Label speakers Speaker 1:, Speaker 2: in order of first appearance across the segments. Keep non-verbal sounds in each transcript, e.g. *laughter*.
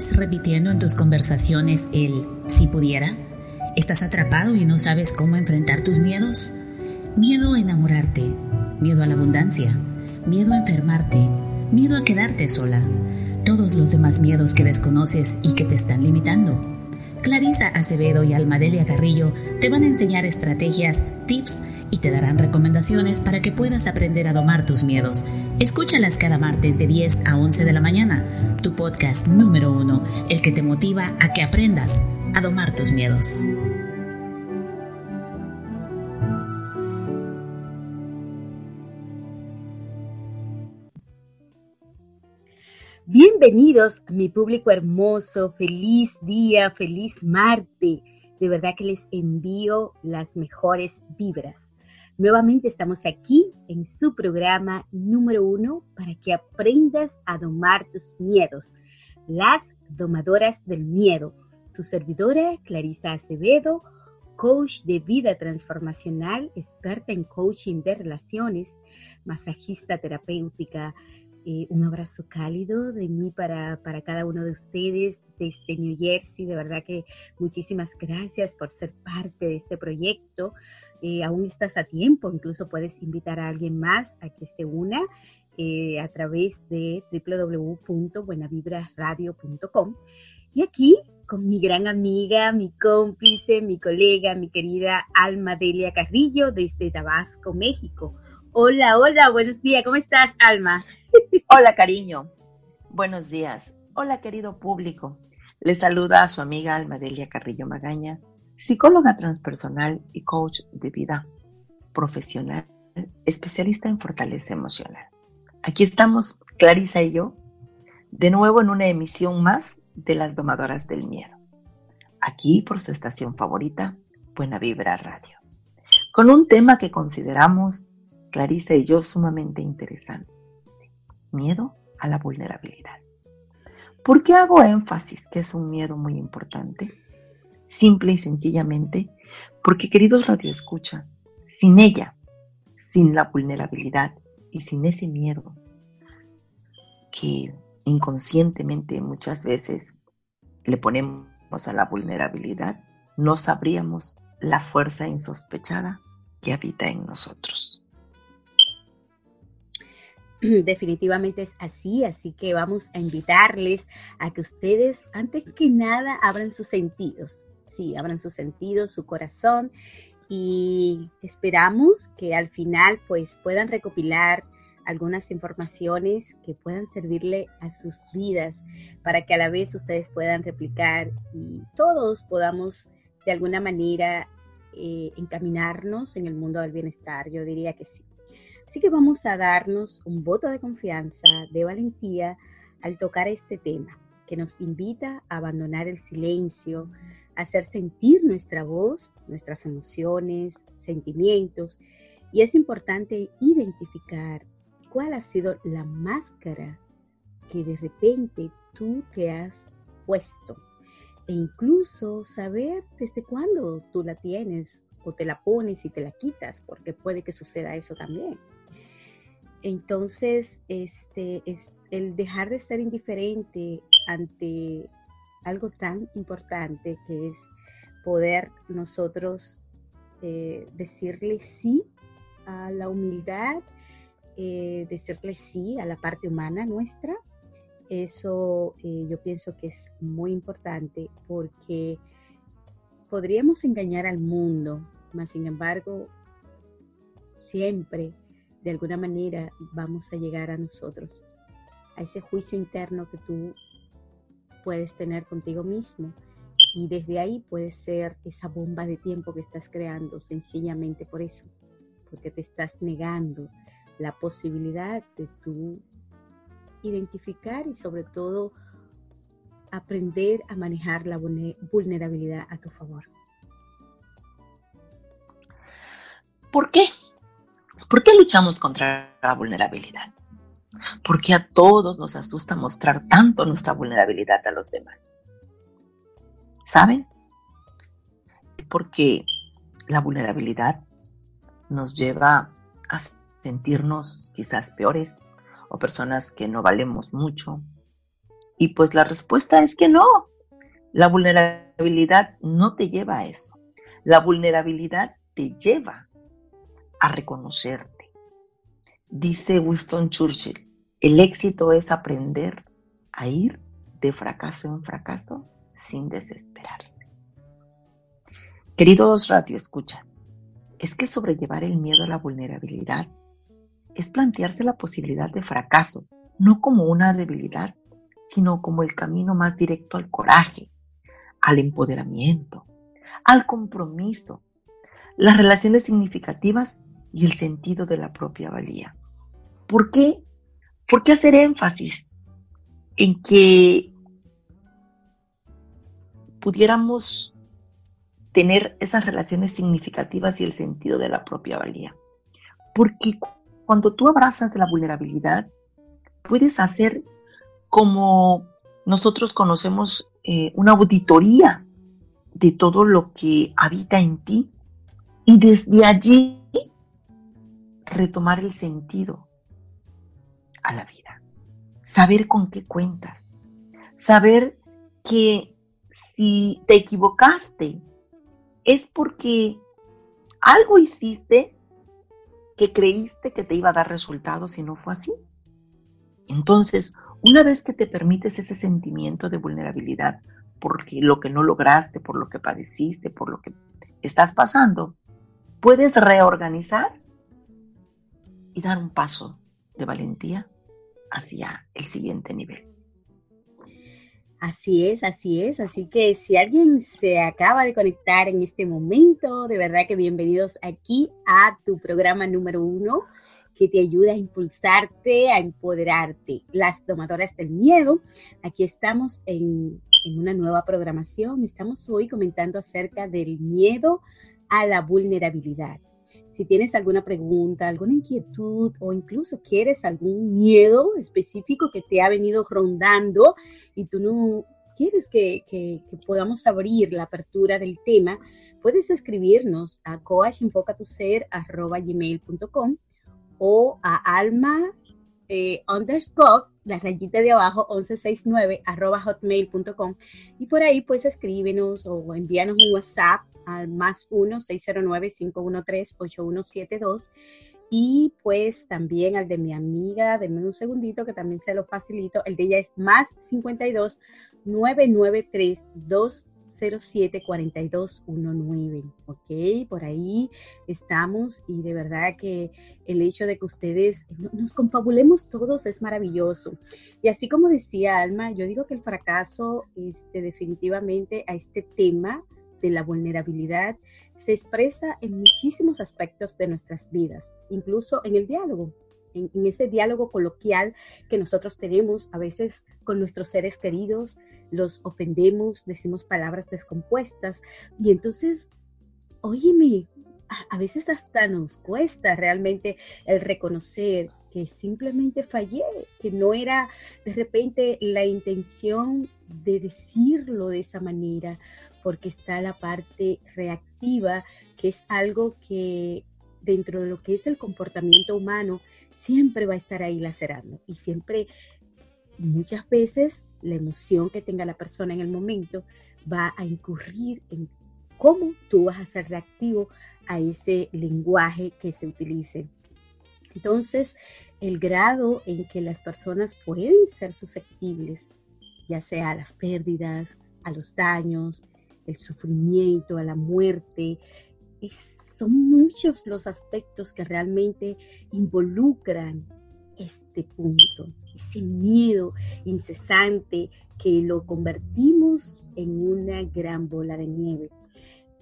Speaker 1: ¿Sigues repitiendo en tus conversaciones el si pudiera? ¿Estás atrapado y no sabes cómo enfrentar tus miedos? Miedo a enamorarte, miedo a la abundancia, miedo a enfermarte, miedo a quedarte sola, todos los demás miedos que desconoces y que te están limitando. Clarisa Acevedo y Almadelia Carrillo te van a enseñar estrategias, tips y te darán recomendaciones para que puedas aprender a domar tus miedos. Escúchalas cada martes de 10 a 11 de la mañana, tu podcast número uno, el que te motiva a que aprendas a domar tus miedos.
Speaker 2: Bienvenidos, mi público hermoso, feliz día, feliz Marte. De verdad que les envío las mejores vibras. Nuevamente estamos aquí en su programa número uno para que aprendas a domar tus miedos. Las domadoras del miedo. Tu servidora, Clarisa Acevedo, coach de vida transformacional, experta en coaching de relaciones, masajista terapéutica, eh, un abrazo cálido de mí para, para, cada uno de ustedes desde New Jersey. De verdad que muchísimas gracias por ser parte de este proyecto. Eh, aún estás a tiempo, incluso puedes invitar a alguien más a que se una eh, a través de www.buenavibrasradio.com. Y aquí con mi gran amiga, mi cómplice, mi colega, mi querida Alma Delia Carrillo desde Tabasco, México. Hola, hola, buenos días, ¿cómo estás, Alma? *laughs*
Speaker 3: Hola, cariño. Buenos días. Hola, querido público. Les saluda a su amiga Almadelia Carrillo Magaña, psicóloga transpersonal y coach de vida profesional, especialista en fortaleza emocional. Aquí estamos, Clarisa y yo, de nuevo en una emisión más de las domadoras del miedo. Aquí por su estación favorita, Buena Vibra Radio. Con un tema que consideramos Clarisa y yo sumamente interesante. Miedo a la vulnerabilidad. ¿Por qué hago énfasis que es un miedo muy importante? Simple y sencillamente porque, queridos radioescucha, sin ella, sin la vulnerabilidad y sin ese miedo que inconscientemente muchas veces le ponemos a la vulnerabilidad, no sabríamos la fuerza insospechada que habita en nosotros. *clears throat*
Speaker 2: Definitivamente es así, así que vamos a invitarles a que ustedes, antes que nada, abran sus sentidos. Sí, abran sus sentidos, su corazón y esperamos que al final pues puedan recopilar algunas informaciones que puedan servirle a sus vidas para que a la vez ustedes puedan replicar y todos podamos de alguna manera eh, encaminarnos en el mundo del bienestar. Yo diría que sí. Así que vamos a darnos un voto de confianza, de valentía al tocar este tema que nos invita a abandonar el silencio, hacer sentir nuestra voz, nuestras emociones, sentimientos. Y es importante identificar cuál ha sido la máscara que de repente tú te has puesto. E incluso saber desde cuándo tú la tienes o te la pones y te la quitas, porque puede que suceda eso también. Entonces, este, es el dejar de ser indiferente ante algo tan importante que es poder nosotros eh, decirle sí a la humildad, eh, decirle sí a la parte humana nuestra. Eso eh, yo pienso que es muy importante porque podríamos engañar al mundo, mas sin embargo, siempre de alguna manera vamos a llegar a nosotros, a ese juicio interno que tú puedes tener contigo mismo. Y desde ahí puede ser esa bomba de tiempo que estás creando sencillamente por eso, porque te estás negando la posibilidad de tú identificar y sobre todo aprender a manejar la vulnerabilidad a tu favor.
Speaker 3: ¿Por qué? ¿Por qué luchamos contra la vulnerabilidad? ¿Por qué a todos nos asusta mostrar tanto nuestra vulnerabilidad a los demás? ¿Saben? Es porque la vulnerabilidad nos lleva a sentirnos quizás peores o personas que no valemos mucho Y pues la respuesta es que no. La vulnerabilidad no te lleva a eso. La vulnerabilidad te lleva a reconocerte. Dice Winston Churchill, el éxito es aprender a ir de fracaso en fracaso sin desesperarse. Queridos Radio Escucha, es que sobrellevar el miedo a la vulnerabilidad es plantearse la posibilidad de fracaso, no como una debilidad, sino como el camino más directo al coraje, al empoderamiento, al compromiso, las relaciones significativas y el sentido de la propia valía. ¿Por qué? ¿Por qué hacer énfasis en que pudiéramos tener esas relaciones significativas y el sentido de la propia valía. Porque cuando tú abrazas la vulnerabilidad, puedes hacer como nosotros conocemos eh, una auditoría de todo lo que habita en ti y desde allí retomar el sentido a la vida. Saber con qué cuentas. Saber que si te equivocaste es porque algo hiciste que creíste que te iba a dar resultados y no fue así. Entonces, una vez que te permites ese sentimiento de vulnerabilidad por lo que no lograste, por lo que padeciste, por lo que estás pasando, puedes reorganizar y dar un paso de valentía hacia el siguiente nivel.
Speaker 2: Así es, así es. Así que si alguien se acaba de conectar en este momento, de verdad que bienvenidos aquí a tu programa número uno que te ayuda a impulsarte, a empoderarte. Las tomadoras del miedo. Aquí estamos en, en una nueva programación. Estamos hoy comentando acerca del miedo a la vulnerabilidad. Si tienes alguna pregunta, alguna inquietud o incluso quieres algún miedo específico que te ha venido rondando y tú no quieres que, podamos abrir la apertura del tema, puedes escribirnos a coachenfocatuser.com o a alma eh, underscore, la rayita de abajo, 1169 arroba hotmail.com y por ahí pues escríbenos o envíanos un WhatsApp al más 1-609-513-8172 y pues también al de mi amiga, denme un segundito que también se lo facilito, el de ella es más 52 993 207 4219, ¿ok? Por ahí estamos y de verdad que el hecho de que ustedes nos confabulemos todos es maravilloso. Y así como decía Alma, yo digo que el fracaso este, definitivamente a este tema de la vulnerabilidad se expresa en muchísimos aspectos de nuestras vidas, incluso en el diálogo, en, ese diálogo coloquial que nosotros tenemos a veces con nuestros seres queridos, los ofendemos, decimos palabras descompuestas y entonces, óyeme, a, a veces hasta nos cuesta realmente el reconocer que simplemente fallé, que no era de repente la intención de decirlo de esa manera porque está la parte reactiva, que es algo que dentro de lo que es el comportamiento humano siempre va a estar ahí lacerando y siempre, muchas veces, la emoción que tenga la persona en el momento va a incurrir en cómo tú vas a ser reactivo a ese lenguaje que se utilice. Entonces, el grado en que las personas pueden ser susceptibles, ya sea a las pérdidas, a los daños, el sufrimiento, a la muerte. son muchos los aspectos que realmente involucran este punto, ese miedo incesante que lo convertimos en una gran bola de nieve.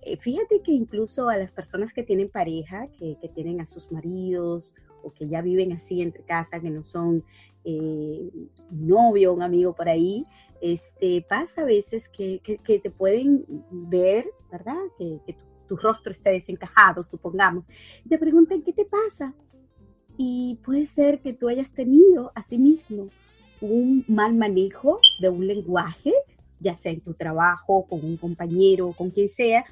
Speaker 2: Eh, fíjate que incluso a las personas que tienen pareja, que, tienen a sus maridos o que ya viven así entre casa, que no son eh, novio, un amigo por ahí, este, pasa a veces que, te pueden ver, ¿verdad? Que, tu, rostro esté desencajado, supongamos, te preguntan, ¿qué te pasa? Y puede ser que tú hayas tenido asimismo un mal manejo de un lenguaje, ya sea en tu trabajo, con un compañero, con quien sea,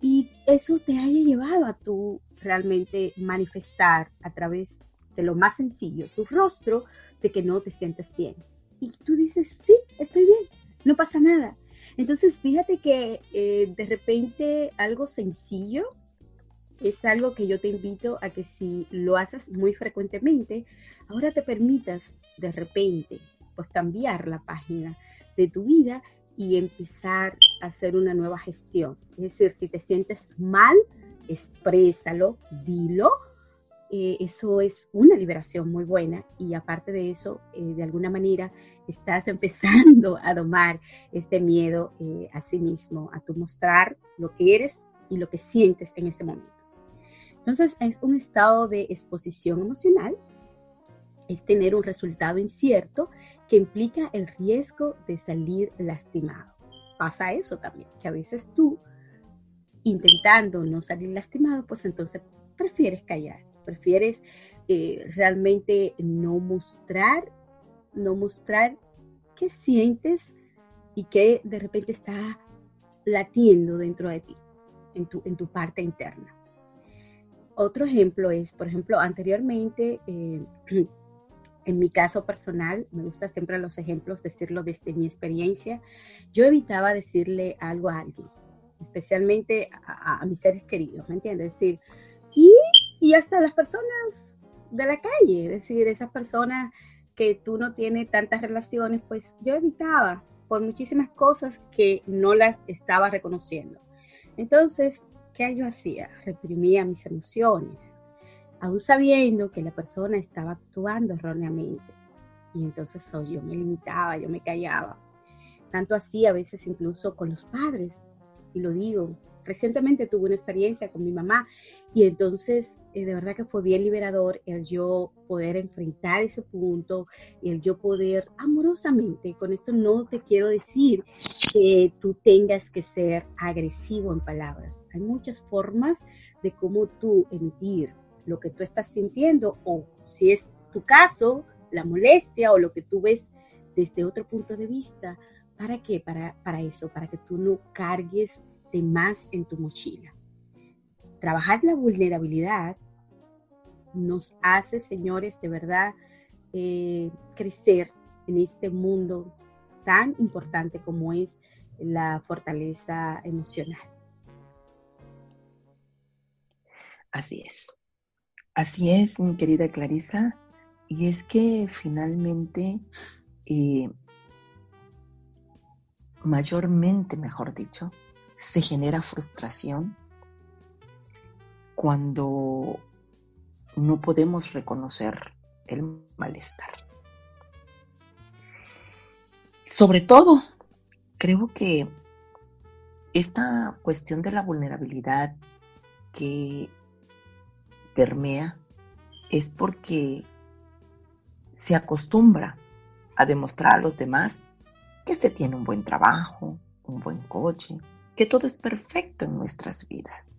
Speaker 2: y eso te haya llevado a tú realmente manifestar a través de lo más sencillo, tu rostro, de que no te sientes bien y tú dices, sí, estoy bien, no pasa nada. Entonces, fíjate que eh, de repente algo sencillo es algo que yo te invito a que si lo haces muy frecuentemente, ahora te permitas de repente pues cambiar la página de tu vida y empezar a hacer una nueva gestión. Es decir, si te sientes mal, exprésalo, dilo. Eh, eso es una liberación muy buena y aparte de eso, eh, de alguna manera estás *laughs* empezando a domar este miedo eh, a sí mismo, a tu mostrar lo que eres y lo que sientes en este momento. Entonces es un estado de exposición emocional, es tener un resultado incierto que implica el riesgo de salir lastimado. Pasa eso también, que a veces tú, intentando no salir lastimado, pues entonces prefieres callar, prefieres eh, realmente no mostrar, no mostrar qué sientes y qué de repente está latiendo dentro de ti, en tu, en tu parte interna. Otro ejemplo es, por ejemplo, anteriormente, eh, *clears throat* en mi caso personal, me gusta siempre los ejemplos decirlo desde mi experiencia, yo evitaba decirle algo a alguien, especialmente a, mis seres queridos, ¿me entiendes? Es decir, y, hasta las personas de la calle, es decir, esas personas que tú no tienes tantas relaciones, pues yo evitaba por muchísimas cosas que no las estaba reconociendo. Entonces, ¿qué yo hacía? Reprimía mis emociones, aún sabiendo que la persona estaba actuando erróneamente. Y entonces oh, yo me limitaba, yo me callaba. Tanto así a veces incluso con los padres, y lo digo, recientemente tuve una experiencia con mi mamá y entonces eh, de verdad que fue bien liberador el yo poder enfrentar ese punto, el yo poder amorosamente, con esto no te quiero decir que tú tengas que ser agresivo en palabras. Hay muchas formas de cómo tú emitir lo que tú estás sintiendo o si es tu caso, la molestia o lo que tú ves desde otro punto de vista. ¿Para qué? Para, para eso, para que tú no cargues más en tu mochila. Trabajar la vulnerabilidad nos hace, señores, de verdad eh, crecer en este mundo tan importante como es la fortaleza emocional.
Speaker 3: Así es. Así es, mi querida Clarisa. Y es que finalmente, eh, mayormente, mejor dicho, se genera frustración cuando no podemos reconocer el malestar. Sobre todo, creo que esta cuestión de la vulnerabilidad que permea es porque se acostumbra a demostrar a los demás que se tiene un buen trabajo, un buen coche, que todo es perfecto en nuestras vidas.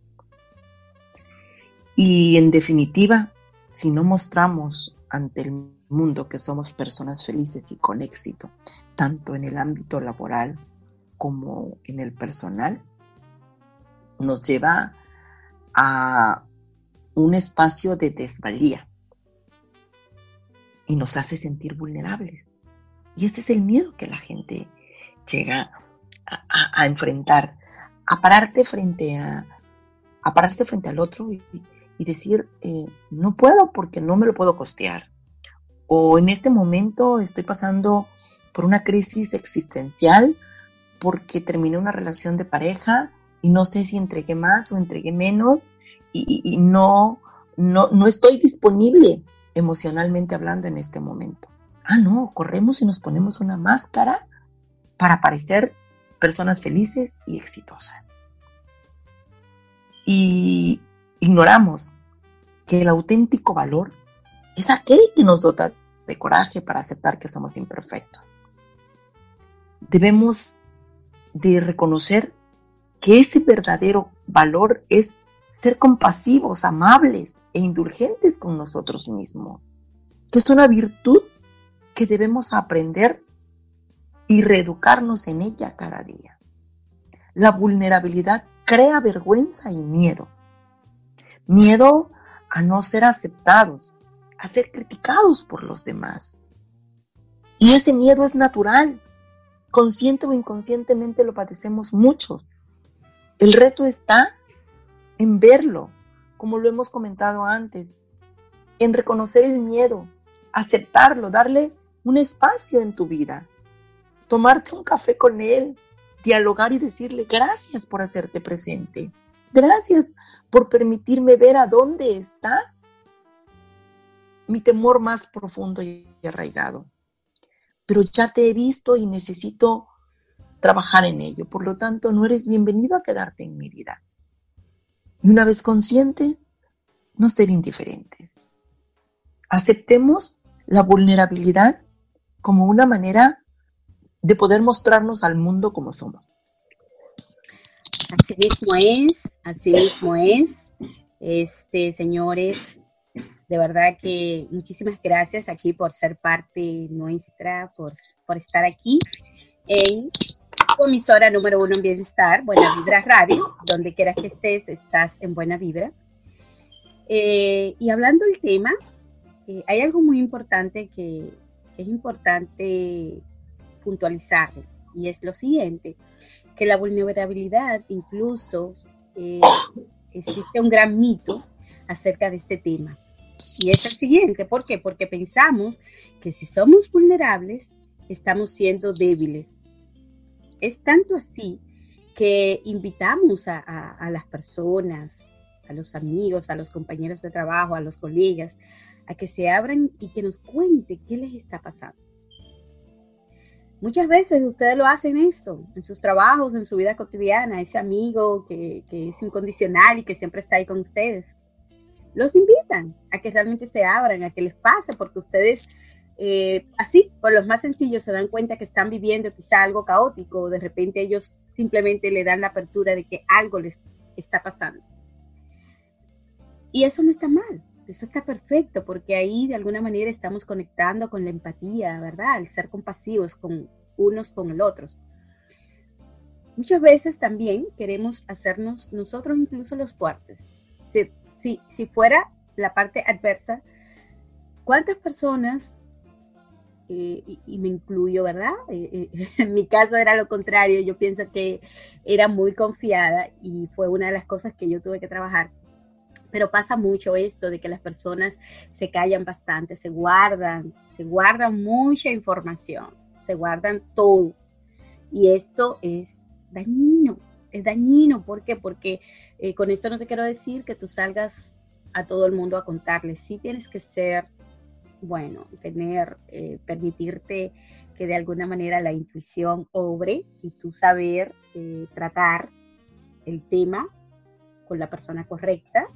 Speaker 3: Y en definitiva, si no mostramos ante el mundo que somos personas felices y con éxito, tanto en el ámbito laboral como en el personal, nos lleva a un espacio de desvalía y nos hace sentir vulnerables. Y ese es el miedo que la gente llega a, enfrentar, a frente a, a pararse frente al otro y, decir, eh, no puedo porque no me lo puedo costear. O en este momento estoy pasando por una crisis existencial porque terminé una relación de pareja y no sé si entregué más o entregué menos y, no, no, no estoy disponible emocionalmente hablando en este momento. Ah, no, corremos y nos ponemos una máscara para parecer personas felices y exitosas. Y ignoramos que el auténtico valor es aquel que nos dota de coraje para aceptar que somos imperfectos. Debemos de reconocer que ese verdadero valor es ser compasivos, amables e indulgentes con nosotros mismos. es una virtud que debemos aprender y reeducarnos en ella cada día. La vulnerabilidad crea vergüenza y miedo. Miedo a no ser aceptados, a ser criticados por los demás. Y ese miedo es natural. Consciente o inconscientemente lo padecemos muchos. El reto está en verlo, como lo hemos comentado antes, en reconocer el miedo, aceptarlo, darle un espacio en tu vida, tomarte un café con él, dialogar y decirle gracias por hacerte presente, gracias por permitirme ver a dónde está mi temor más profundo y arraigado pero ya te he visto y necesito trabajar en ello. Por lo tanto, no eres bienvenido a quedarte en mi vida. Y una vez conscientes, no ser indiferentes. Aceptemos la vulnerabilidad como una manera de poder mostrarnos al mundo como somos.
Speaker 2: Así mismo es, así mismo es. Este, señores, de verdad que muchísimas gracias aquí por ser parte nuestra, por, por estar aquí en tu emisora número uno en Bienestar, Buena Vibra Radio, donde quieras que estés, estás en Buena Vibra. Eh, y hablando del tema, eh, hay algo muy importante que, es importante puntualizar, y es lo siguiente, que la vulnerabilidad incluso eh, *coughs* existe un gran mito acerca de este tema. Y es el siguiente, ¿por qué? Porque pensamos que si somos vulnerables, estamos siendo débiles. Es tanto así que invitamos a, las personas, a los amigos, a los compañeros de trabajo, a los colegas, a que se abran y que nos cuente qué les está pasando. Muchas veces ustedes lo hacen esto, en sus trabajos, en su vida cotidiana, ese amigo que, que es incondicional y que siempre está ahí con ustedes los invitan a que realmente se abran, a que les pase, porque ustedes eh, así, por los más sencillos, se dan cuenta que están viviendo quizá algo caótico, de repente ellos simplemente le dan la apertura de que algo les está pasando. Y eso no está mal, eso está perfecto, porque ahí de alguna manera estamos conectando con la empatía, ¿verdad? El ser compasivos con unos con el otros. Muchas veces también queremos hacernos nosotros incluso los fuertes si, fuera la parte adversa, ¿cuántas personas, eh, y, me incluyo, ¿verdad? Eh, eh, *laughs* en mi caso era lo contrario, yo pienso que era muy confiada y fue una de las cosas que yo tuve que trabajar. Pero pasa mucho esto de que las personas se callan bastante, se guardan, se guardan mucha información, se guardan todo. Y esto es dañino, es dañino. ¿Por qué? Porque eh, con esto no te quiero decir que tú salgas a todo el mundo a contarles. Sí tienes que ser, bueno, tener, eh, permitirte que de alguna manera la intuición obre y tú saber eh, tratar el tema con la persona correcta.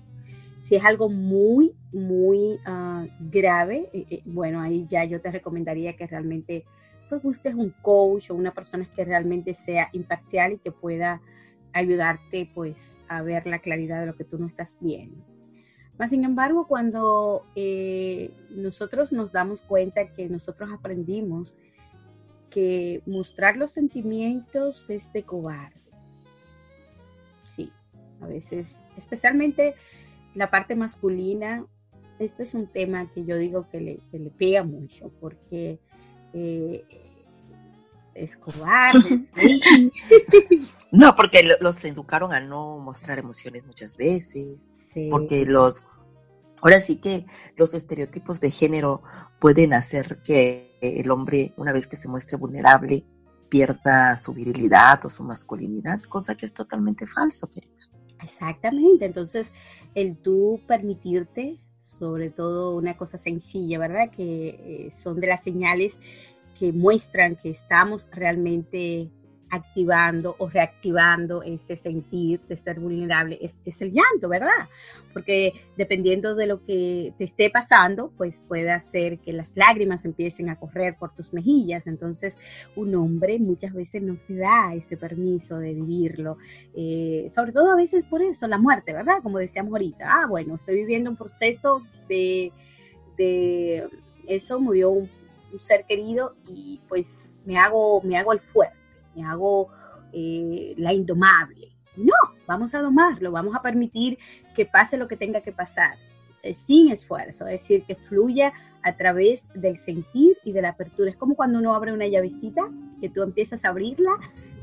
Speaker 2: Si es algo muy, muy ah, grave, bueno, ahí ya yo te recomendaría que realmente pues busques un coach o una persona que realmente sea imparcial y que pueda ayudarte pues a ver la claridad de lo que tú no estás viendo. Más sin embargo, cuando eh, nosotros nos damos cuenta que nosotros aprendimos que mostrar los sentimientos es de cobarde. Sí, a veces, especialmente la parte masculina, esto es un tema que yo digo que le, que le pega mucho porque eh, es cobarde. *laughs*
Speaker 3: no, porque los educaron a no mostrar emociones muchas veces, porque los, ahora sí que los estereotipos de género pueden hacer que el hombre, una vez que se muestre vulnerable, pierda su virilidad o su masculinidad, cosa que es totalmente falso, querida.
Speaker 2: Exactamente, entonces el tú permitirte, sobre todo una cosa sencilla, ¿verdad? Que eh, son de las señales que muestran que estamos realmente activando o reactivando ese sentir de ser vulnerable es, es, el llanto, ¿verdad? Porque dependiendo de lo que te esté pasando, pues puede hacer que las lágrimas empiecen a correr por tus mejillas. Entonces, un hombre muchas veces no se da ese permiso de vivirlo, eh, sobre todo a veces por eso, la muerte, ¿verdad? Como decíamos ahorita, ah, bueno, estoy viviendo un proceso de, de eso, murió un ser querido y pues me hago, me hago el fuerte, me hago eh, la indomable. No, vamos a domarlo, vamos a permitir que pase lo que tenga que pasar. eh, sin esfuerzo, es decir, que fluya a través del sentir y de la apertura. Es como cuando uno abre una llavecita, que tú empiezas a abrirla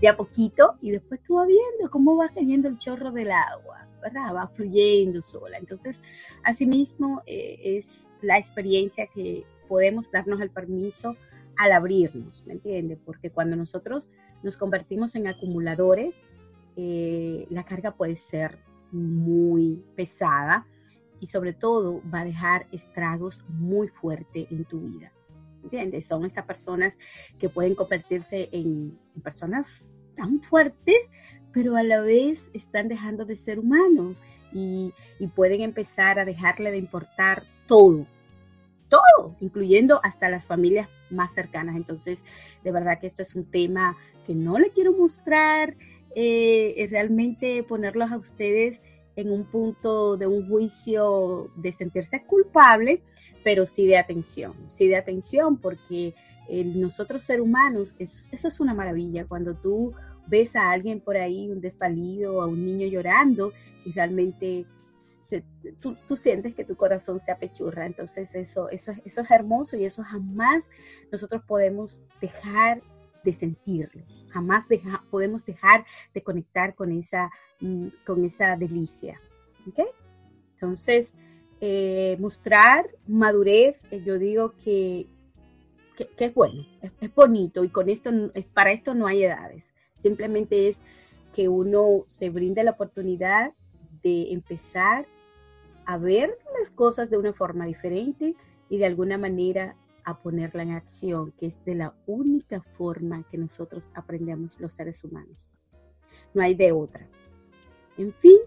Speaker 2: de a poquito y después tú vas viendo cómo va cayendo el chorro del agua, ¿verdad? Va fluyendo sola. Entonces, asimismo, eh, es la experiencia que podemos darnos el permiso al abrirnos, ¿me entiendes? Porque cuando nosotros nos convertimos en acumuladores, eh, la carga puede ser muy pesada y sobre todo va a dejar estragos muy fuertes en tu vida. ¿Entiendes? Son estas personas que pueden convertirse en, personas tan fuertes, pero a la vez están dejando de ser humanos y pueden empezar a dejarle de importar todo, todo, incluyendo hasta las familias más cercanas. Entonces, de verdad que esto es un tema que no le quiero mostrar, eh, realmente ponerlos a ustedes en un punto de un juicio de sentirse culpable, pero sí de atención, sí de atención, porque nosotros ser humanos, eso es una maravilla, cuando tú ves a alguien por ahí, un desvalido, a un niño llorando, y realmente tú, sientes que tu corazón se apechurra, entonces eso, eso, eso es hermoso y eso jamás nosotros podemos dejar de sentirlo. Jamás podemos dejar de conectar con esa, mm, con esa delicia. Entonces, eh, mostrar madurez, eh, yo digo que, que, es bueno, es, bonito y con esto, es, para esto no hay edades. Simplemente es que uno se brinde la oportunidad de empezar a ver las cosas de una forma diferente y de alguna manera a ponerla en acción, que es de la única forma que nosotros aprendemos los seres humanos. No hay de otra. En fin,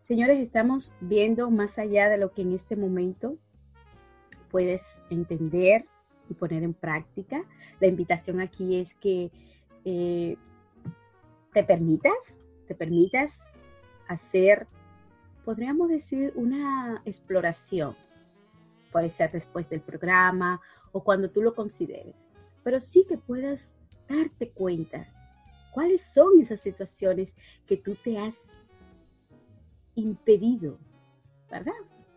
Speaker 2: señores, estamos viendo más allá de lo que en este momento puedes entender y poner en práctica. La invitación aquí es que eh, te permitas, te permitas hacer, podríamos decir, una exploración puede ser después del programa o cuando tú lo consideres, pero sí que puedas darte cuenta cuáles son esas situaciones que tú te has impedido, ¿verdad?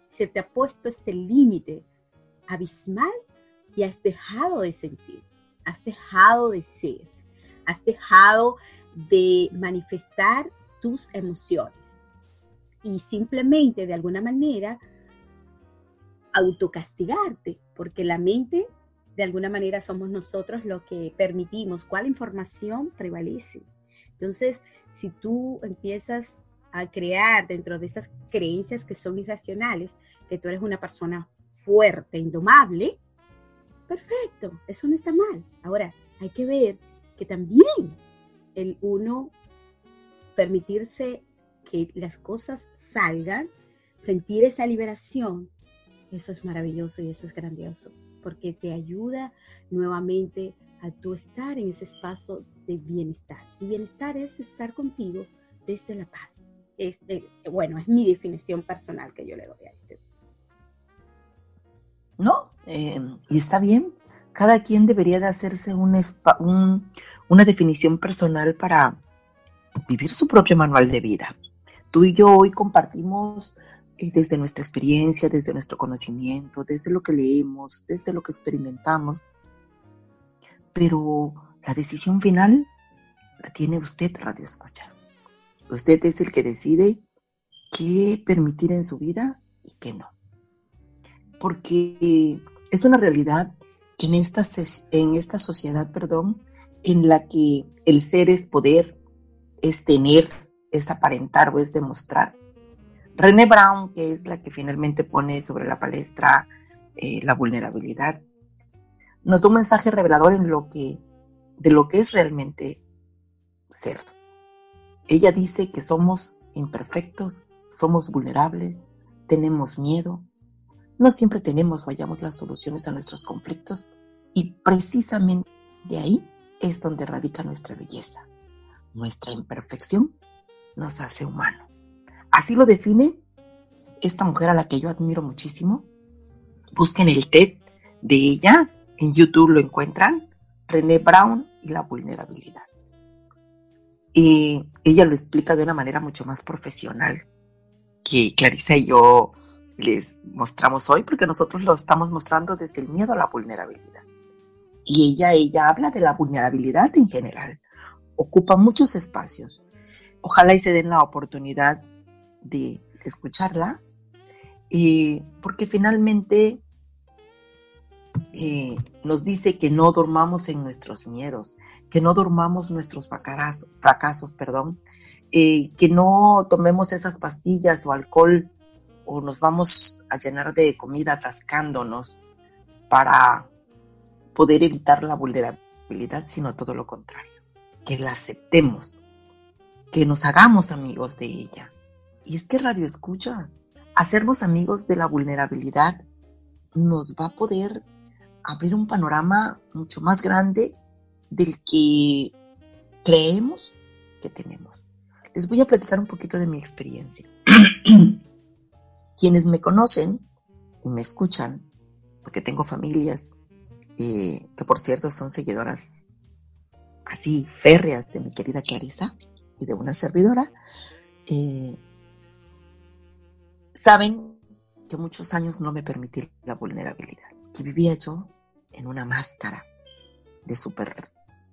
Speaker 2: Se te ha puesto ese límite abismal y has dejado de sentir, has dejado de ser, has dejado de manifestar tus emociones. Y simplemente de alguna manera autocastigarte, porque la mente, de alguna manera, somos nosotros lo que permitimos cuál información prevalece. Entonces, si tú empiezas a crear dentro de esas creencias que son irracionales, que tú eres una persona fuerte, indomable, perfecto, eso no está mal. Ahora, hay que ver que también el uno permitirse que las cosas salgan, sentir esa liberación, eso es maravilloso y eso es grandioso, porque te ayuda nuevamente a tu estar en ese espacio de bienestar. Y bienestar es estar contigo desde la paz. Este, bueno, es mi definición personal que yo le doy a este.
Speaker 3: No, eh, y está bien. Cada quien debería de hacerse un, una definición personal para vivir su propio manual de vida. Tú y yo hoy compartimos desde nuestra experiencia, desde nuestro conocimiento, desde lo que leemos, desde lo que experimentamos. Pero la decisión final la tiene usted, Radio Escucha. Usted es el que decide qué permitir en su vida y qué no. Porque es una realidad que en esta, en esta sociedad, perdón, en la que el ser es poder, es tener, es aparentar o es demostrar, René Brown, que es la que finalmente pone sobre la palestra eh, la vulnerabilidad, nos da un mensaje revelador en lo que, de lo que es realmente ser. Ella dice que somos imperfectos, somos vulnerables, tenemos miedo, no siempre tenemos o hallamos las soluciones a nuestros conflictos y precisamente de ahí es donde radica nuestra belleza. Nuestra imperfección nos hace humanos. Así lo define esta mujer a la que yo admiro muchísimo. Busquen el TED de ella, en YouTube lo encuentran, René Brown y la vulnerabilidad. Y ella lo explica de una manera mucho más profesional que Clarissa y yo les mostramos hoy, porque nosotros lo estamos mostrando desde el miedo a la vulnerabilidad. Y ella, ella habla de la vulnerabilidad en general. Ocupa muchos espacios. Ojalá y se den la oportunidad de, escucharla, y porque finalmente eh, nos dice que no dormamos en nuestros miedos, que no dormamos nuestros fracasos, fracasos perdón, eh, que no tomemos esas pastillas o alcohol o nos vamos a llenar de comida atascándonos para poder evitar la vulnerabilidad, sino todo lo contrario, que la aceptemos, que nos hagamos amigos de ella. Y es que Radio Escucha, hacernos amigos de la vulnerabilidad nos va a poder abrir un panorama mucho más grande del que creemos que tenemos. Les voy a platicar un poquito de mi experiencia. *clears throat* Quienes me conocen y me escuchan, porque tengo familias eh, que por cierto son seguidoras así férreas de mi querida Clarisa de una servidora, eh, saben que muchos años no me permití la vulnerabilidad, que vivía yo en una máscara de super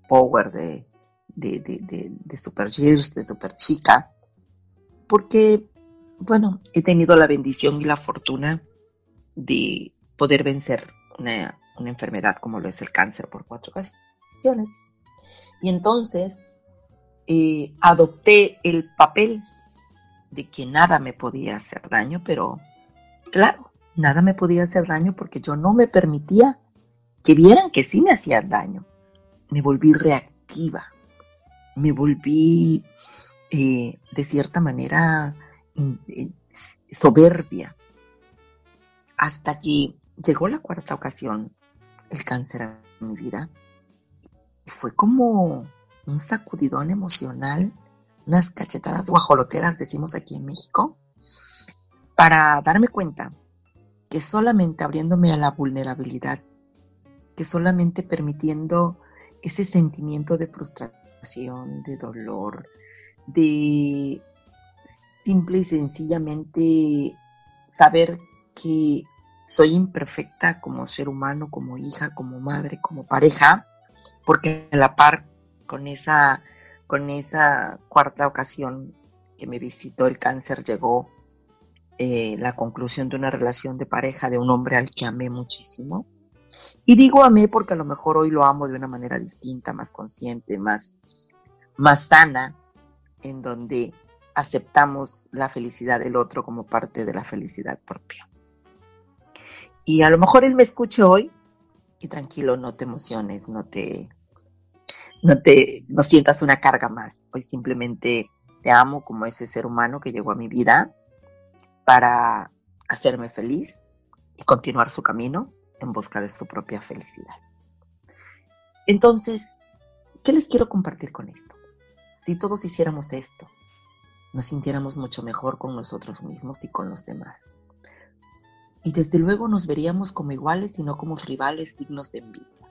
Speaker 3: power, de, de, de, de super years, de super chica, porque bueno, he tenido la bendición y la fortuna de poder vencer una, enfermedad como lo es el cáncer por cuatro ocasiones. Y entonces eh, adopté el papel de que nada me podía hacer daño, pero claro, nada me podía hacer daño porque yo no me permitía que vieran que sí me hacían daño. Me volví reactiva, me volví eh, de cierta manera soberbia, hasta que llegó la cuarta ocasión, el cáncer a mi vida, y fue como un sacudidón emocional, unas cachetadas guajoloteras, decimos aquí en México, para darme cuenta que solamente abriéndome a la vulnerabilidad, que solamente permitiendo ese sentimiento de frustración, de dolor, de simple y sencillamente saber que soy imperfecta como ser humano, como hija, como madre, como pareja, porque a la par con esa, con esa cuarta ocasión que me visitó el cáncer llegó eh, la conclusión de una relación de pareja de un hombre al que amé muchísimo. Y digo amé porque a lo mejor hoy lo amo de una manera distinta, más consciente, más, más sana, en donde aceptamos la felicidad del otro como parte de la felicidad propia. Y a lo mejor él me escuche hoy y tranquilo, no te emociones, no te, no te, no sientas una carga más. Hoy simplemente te amo como ese ser humano que llegó a mi vida para hacerme feliz y continuar su camino en busca de su propia felicidad. Entonces, ¿qué les quiero compartir con esto? Si todos hiciéramos esto, nos sintiéramos mucho mejor con nosotros mismos y con los demás. Y desde luego nos veríamos como iguales y no como rivales dignos de envidia.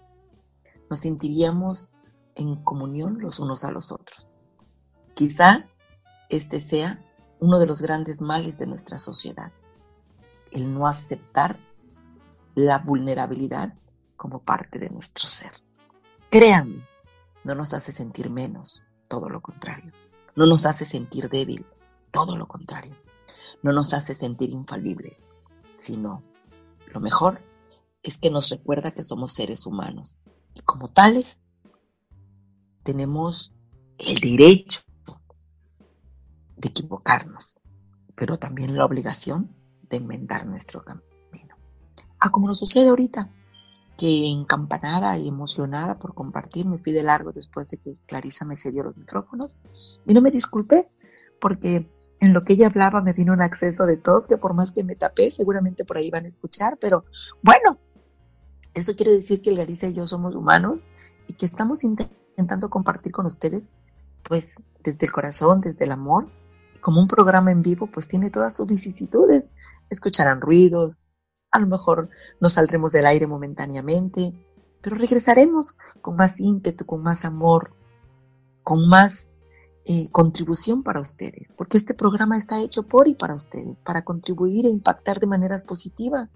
Speaker 3: Nos sentiríamos en comunión los unos a los otros. Quizá este sea uno de los grandes males de nuestra sociedad, el no aceptar la vulnerabilidad como parte de nuestro ser. Créanme, no nos hace sentir menos, todo lo contrario no nos hace sentir débil, todo lo contrario. No nos hace sentir infalibles, sino lo mejor es que nos recuerda que somos seres humanos y como tales tenemos el derecho de equivocarnos, pero también la obligación de enmendar nuestro camino. Ah, como nos sucede ahorita, que encampanada y emocionada por compartir, me fui de largo después de que Clarisa me cedió los micrófonos y no me disculpé porque en lo que ella hablaba me vino un acceso de tos que por más que me tapé, seguramente por ahí van a escuchar, pero bueno, eso quiere decir que Clarisa y yo somos humanos y que estamos intentando compartir con ustedes, pues desde el corazón, desde el amor, como un programa en vivo, pues tiene todas sus vicisitudes. Escucharán ruidos, a lo mejor nos saldremos del aire momentáneamente, pero regresaremos con más ímpetu, con más amor, con más eh, contribución para ustedes, porque este programa está hecho por y para ustedes, para contribuir e impactar de manera positiva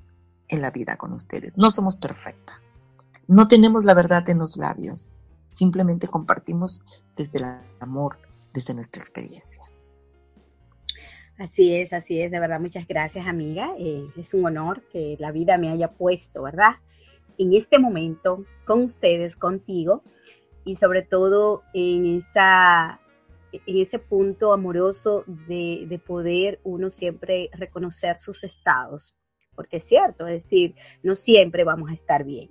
Speaker 3: en la vida con ustedes. No somos perfectas, no tenemos la verdad en los labios, simplemente compartimos desde el amor, desde nuestra experiencia.
Speaker 2: Así es, así es, de verdad, muchas gracias amiga. Eh, es un honor que la vida me haya puesto, ¿verdad? En este momento, con ustedes, contigo, y sobre todo en, esa, en ese punto amoroso de, de poder uno siempre reconocer sus estados, porque es cierto, es decir, no siempre vamos a estar bien.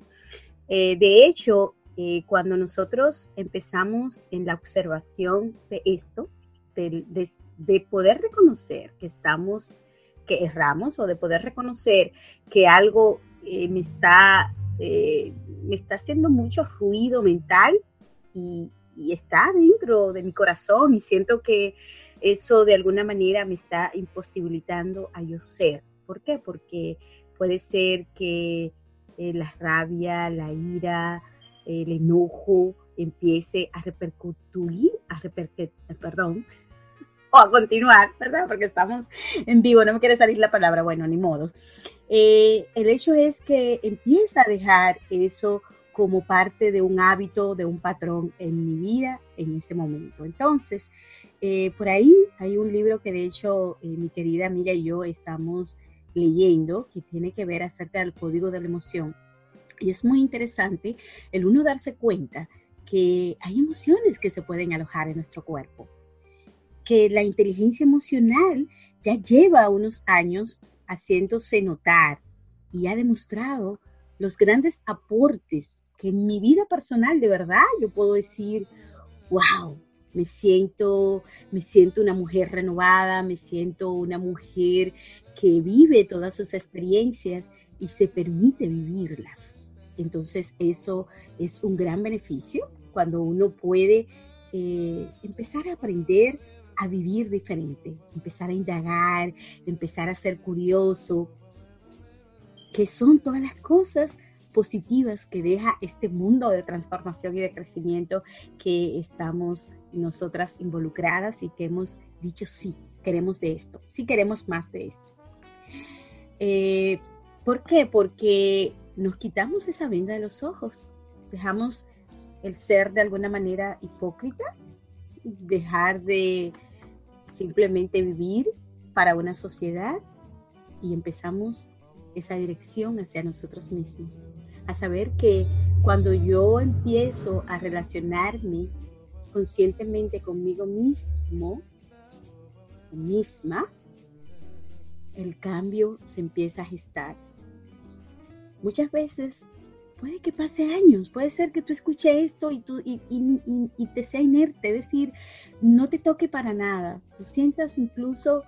Speaker 2: Eh, de hecho, eh, cuando nosotros empezamos en la observación de esto, de, poder reconocer que estamos, que erramos o de poder reconocer que algo eh, me, está, me está haciendo mucho ruido mental y, está dentro de mi corazón y siento que eso de alguna manera me está imposibilitando a yo ser. ¿Por qué? Porque puede ser que eh, la rabia, la ira, el enojo empiece a repercutir, a repercutir, perdón, *laughs* o a continuar, ¿verdad? Porque estamos en vivo, no me quiere salir la palabra, bueno, ni modos. Eh, el hecho es que empieza a dejar eso como parte de un hábito, de un patrón en mi vida en ese momento. Entonces, eh, por ahí hay un libro que de hecho mi querida amiga y yo estamos leyendo que tiene que ver acerca del código de la emoción. Y es muy interesante el uno darse cuenta que hay emociones que se pueden alojar en nuestro cuerpo, que la inteligencia emocional ya lleva unos años haciéndose notar y ha demostrado los grandes aportes que en mi vida personal de verdad yo puedo decir, wow, me siento, me siento una mujer renovada, me siento una mujer que vive todas sus experiencias y se permite vivirlas. Entonces eso es un gran beneficio cuando uno puede eh, empezar a aprender a vivir diferente, empezar a indagar, empezar a ser curioso, que son todas las cosas positivas que deja este mundo de transformación y de crecimiento que estamos nosotras involucradas y que hemos dicho sí, queremos de esto, sí queremos más de esto. Eh, ¿Por qué? Porque nos quitamos esa venda de los ojos, dejamos el ser de alguna manera hipócrita, dejar de simplemente vivir para una sociedad y empezamos esa dirección hacia nosotros mismos, a saber que cuando yo empiezo a relacionarme conscientemente conmigo mismo, misma, el cambio se empieza a gestar. Muchas veces puede que pase años, puede ser que tú escuches esto y, tú, y, y, te sea inerte, es decir, no te toque para nada, tú sientas incluso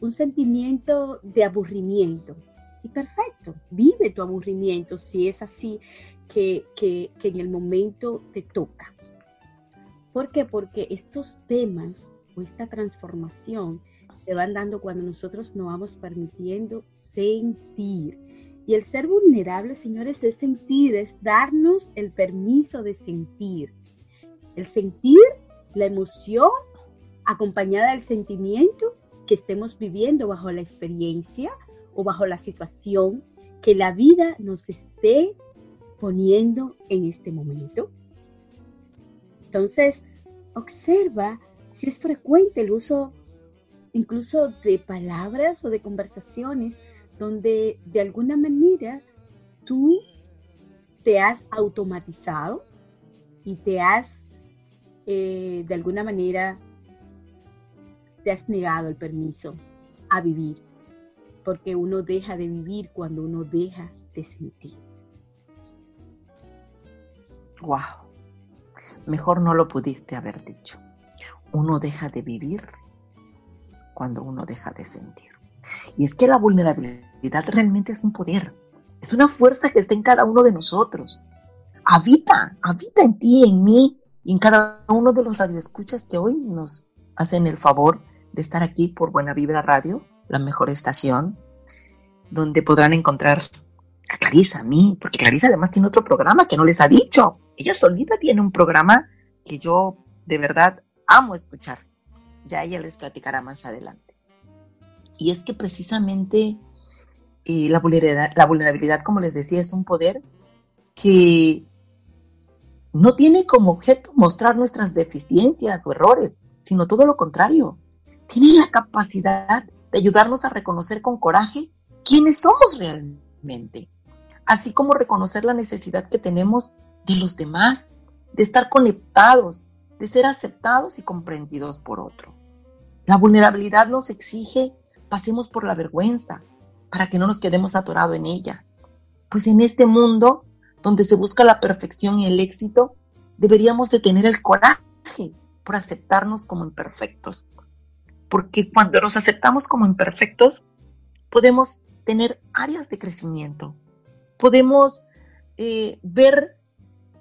Speaker 2: un sentimiento de aburrimiento. Y perfecto, vive tu aburrimiento si es así que, que, que en el momento te toca. ¿Por qué? Porque estos temas o esta transformación se van dando cuando nosotros nos vamos permitiendo sentir. Y el ser vulnerable, señores, es sentir, es darnos el permiso de sentir. El sentir la emoción acompañada del sentimiento que estemos viviendo bajo la experiencia o bajo la situación que la vida nos esté poniendo en este momento. Entonces, observa si es frecuente el uso incluso de palabras o de conversaciones donde de alguna manera tú te has automatizado y te has, eh, de alguna manera, te has negado el permiso a vivir, porque uno deja de vivir cuando uno deja de sentir.
Speaker 3: Wow, mejor no lo pudiste haber dicho. Uno deja de vivir cuando uno deja de sentir. Y es que la vulnerabilidad realmente es un poder, es una fuerza que está en cada uno de nosotros. Habita, habita en ti, en mí y en cada uno de los radioescuchas que hoy nos hacen el favor de estar aquí por Buena Vibra Radio, la mejor estación, donde podrán encontrar a Clarisa, a mí, porque Clarisa además tiene otro programa que no les ha dicho. Ella solita tiene un programa que yo de verdad amo escuchar. Ya ella les platicará más adelante. Y es que precisamente eh, la, vulnerabilidad, la vulnerabilidad, como les decía, es un poder que no tiene como objeto mostrar nuestras deficiencias o errores, sino todo lo contrario. Tiene la capacidad de ayudarnos a reconocer con coraje quiénes somos realmente, así como reconocer la necesidad que tenemos de los demás, de estar conectados, de ser aceptados y comprendidos por otro. La vulnerabilidad nos exige pasemos por la vergüenza para que no nos quedemos atorados en ella. Pues en este mundo donde se busca la perfección y el éxito, deberíamos de tener el coraje por aceptarnos como imperfectos. Porque cuando nos aceptamos como imperfectos, podemos tener áreas de crecimiento. Podemos eh, ver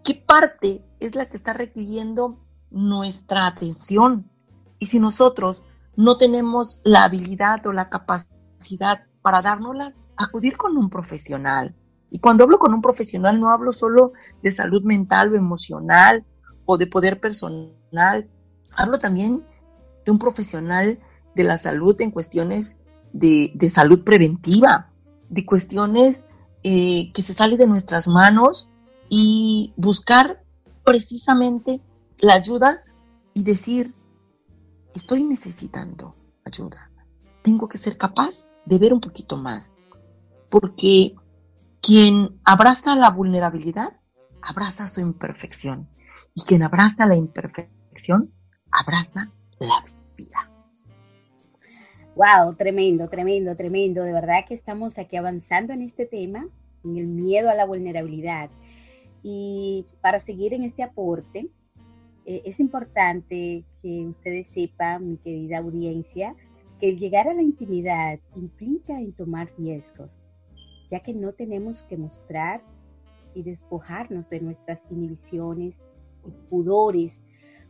Speaker 3: qué parte es la que está requiriendo nuestra atención. Y si nosotros no tenemos la habilidad o la capacidad para dárnosla, acudir con un profesional. Y cuando hablo con un profesional no hablo solo de salud mental o emocional o de poder personal, hablo también de un profesional de la salud en cuestiones de, salud preventiva, de cuestiones eh, que se sale de nuestras manos y buscar precisamente la ayuda y decir, estoy necesitando ayuda. Tengo que ser capaz de ver un poquito más. Porque quien abraza la vulnerabilidad, abraza su imperfección. Y quien abraza la imperfección, abraza la vida.
Speaker 2: Wow, tremendo, tremendo, tremendo. De verdad que estamos aquí avanzando en este tema, en el miedo a la vulnerabilidad. Y para seguir en este aporte, eh, es importante que ustedes sepan, mi querida audiencia, que llegar a la intimidad implica en tomar riesgos, ya que no tenemos que mostrar y despojarnos de nuestras inhibiciones y pudores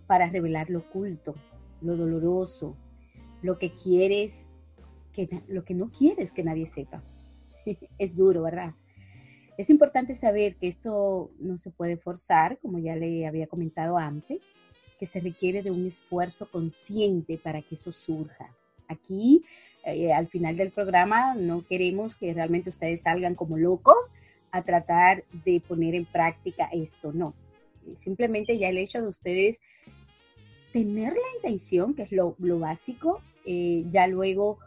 Speaker 2: para revelar lo oculto, lo doloroso, lo que quieres, que, lo que no quieres que nadie sepa. *laughs* es duro, ¿verdad? Es importante saber que esto no se puede forzar, como ya le había comentado antes, que se requiere de un esfuerzo consciente para que eso surja. Aquí, eh, al final del programa, no queremos que realmente ustedes salgan como locos a tratar de poner en práctica esto, no. Simplemente ya el hecho de ustedes tener la intención, que es lo, básico, eh, ya luego